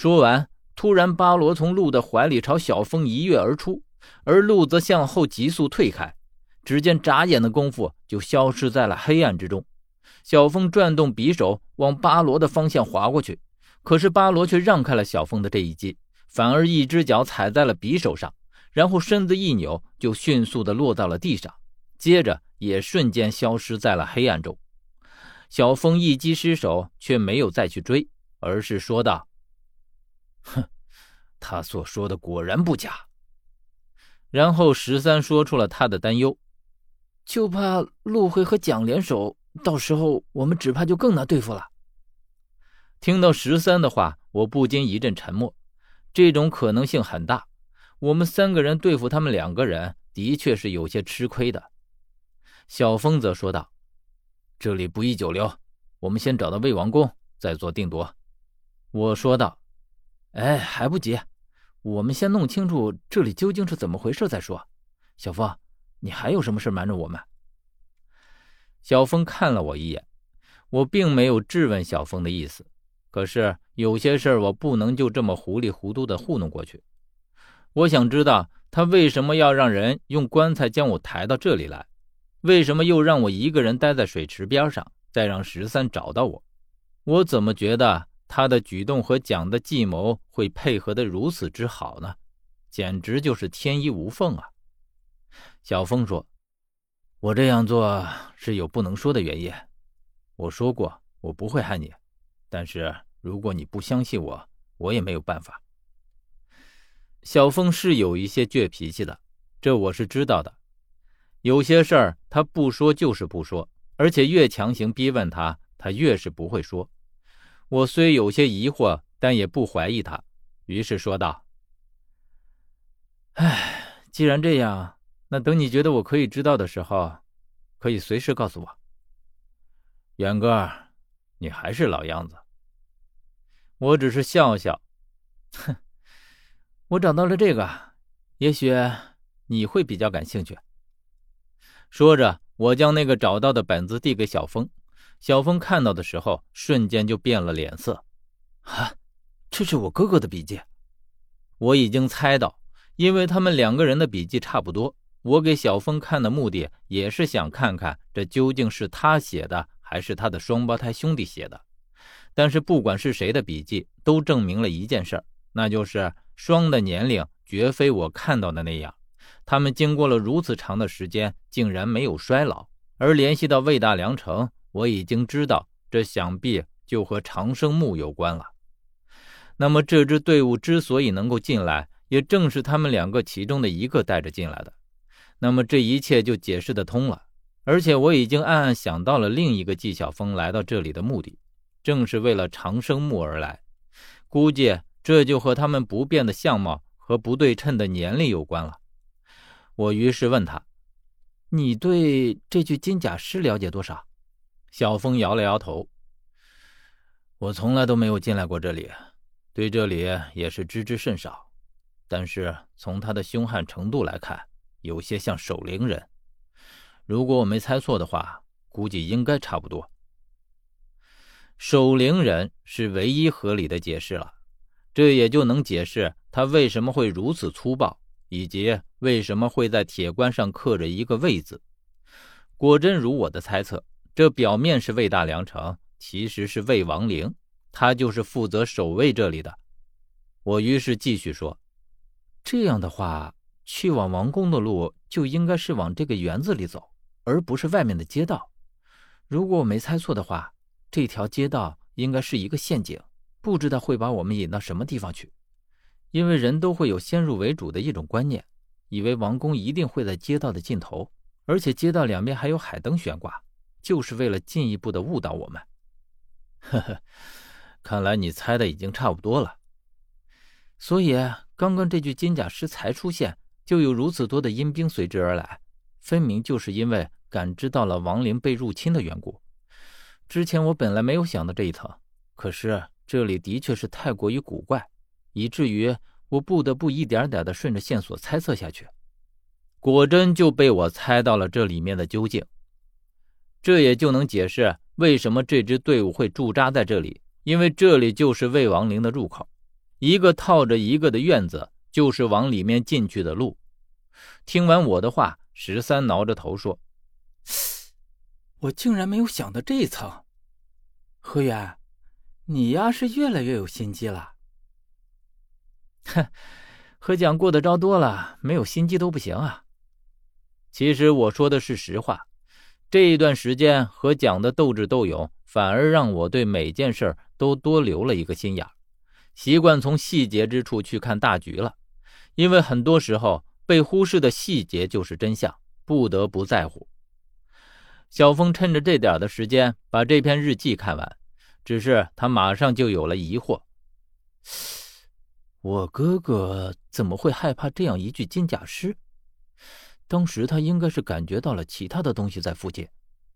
说完，突然巴罗从鹿的怀里朝小峰一跃而出，而鹿则向后急速退开。只见眨眼的功夫，就消失在了黑暗之中。小峰转动匕首往巴罗的方向划过去，可是巴罗却让开了小峰的这一击，反而一只脚踩在了匕首上，然后身子一扭，就迅速的落到了地上，接着也瞬间消失在了黑暗中。小峰一击失手，却没有再去追，而是说道：“哼，他所说的果然不假。”然后十三说出了他的担忧，就怕陆辉和蒋联手。到时候我们只怕就更难对付了。听到十三的话，我不禁一阵沉默。这种可能性很大，我们三个人对付他们两个人，的确是有些吃亏的。小峰则说道：“这里不宜久留，我们先找到魏王宫，再做定夺。”我说道：“哎，还不急，我们先弄清楚这里究竟是怎么回事再说。小峰，你还有什么事瞒着我们？”小峰看了我一眼，我并没有质问小峰的意思，可是有些事儿我不能就这么糊里糊涂的糊弄过去。我想知道他为什么要让人用棺材将我抬到这里来，为什么又让我一个人待在水池边上，再让十三找到我？我怎么觉得他的举动和蒋的计谋会配合得如此之好呢？简直就是天衣无缝啊！小峰说。我这样做是有不能说的原因。我说过我不会害你，但是如果你不相信我，我也没有办法。小峰是有一些倔脾气的，这我是知道的。有些事儿他不说就是不说，而且越强行逼问他，他越是不会说。我虽有些疑惑，但也不怀疑他，于是说道：“哎，既然这样。”那等你觉得我可以知道的时候，可以随时告诉我。远哥，你还是老样子。我只是笑笑，哼，我找到了这个，也许你会比较感兴趣。说着，我将那个找到的本子递给小峰。小峰看到的时候，瞬间就变了脸色。啊，这是我哥哥的笔记。我已经猜到，因为他们两个人的笔记差不多。我给小峰看的目的也是想看看这究竟是他写的还是他的双胞胎兄弟写的。但是不管是谁的笔记，都证明了一件事，那就是双的年龄绝非我看到的那样。他们经过了如此长的时间，竟然没有衰老。而联系到魏大良城，我已经知道，这想必就和长生木有关了。那么这支队伍之所以能够进来，也正是他们两个其中的一个带着进来的。那么这一切就解释得通了，而且我已经暗暗想到了另一个纪晓峰来到这里的目的，正是为了长生木而来。估计这就和他们不变的相貌和不对称的年龄有关了。我于是问他：“你对这具金甲尸了解多少？”小峰摇了摇头：“我从来都没有进来过这里，对这里也是知之甚少。但是从他的凶悍程度来看。”有些像守灵人，如果我没猜错的话，估计应该差不多。守灵人是唯一合理的解释了，这也就能解释他为什么会如此粗暴，以及为什么会在铁棺上刻着一个“魏”字。果真如我的猜测，这表面是魏大良城，其实是魏王陵，他就是负责守卫这里的。我于是继续说：“这样的话。”去往王宫的路就应该是往这个园子里走，而不是外面的街道。如果我没猜错的话，这条街道应该是一个陷阱，不知道会把我们引到什么地方去。因为人都会有先入为主的一种观念，以为王宫一定会在街道的尽头，而且街道两边还有海灯悬挂，就是为了进一步的误导我们。呵呵，看来你猜的已经差不多了。所以刚刚这具金甲尸才出现。就有如此多的阴兵随之而来，分明就是因为感知到了亡灵被入侵的缘故。之前我本来没有想到这一层，可是这里的确是太过于古怪，以至于我不得不一点点的顺着线索猜测下去。果真就被我猜到了这里面的究竟，这也就能解释为什么这支队伍会驻扎在这里，因为这里就是魏王陵的入口。一个套着一个的院子，就是往里面进去的路。听完我的话，十三挠着头说：“我竟然没有想到这一层。何源，你呀是越来越有心机了。”哼，和蒋过的招多了，没有心机都不行啊。其实我说的是实话，这一段时间和蒋的斗智斗勇，反而让我对每件事都多留了一个心眼习惯从细节之处去看大局了。因为很多时候被忽视的细节就是真相，不得不在乎。小峰趁着这点的时间把这篇日记看完，只是他马上就有了疑惑：我哥哥怎么会害怕这样一具金甲尸？当时他应该是感觉到了其他的东西在附近，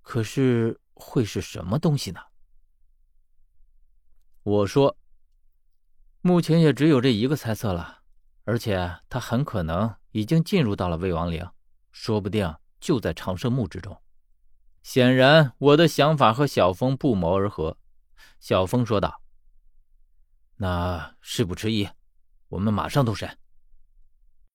可是会是什么东西呢？我说，目前也只有这一个猜测了，而且他很可能已经进入到了魏王陵，说不定就在长生墓之中。显然，我的想法和小峰不谋而合。小峰说道：“那事不迟疑，我们马上动身。”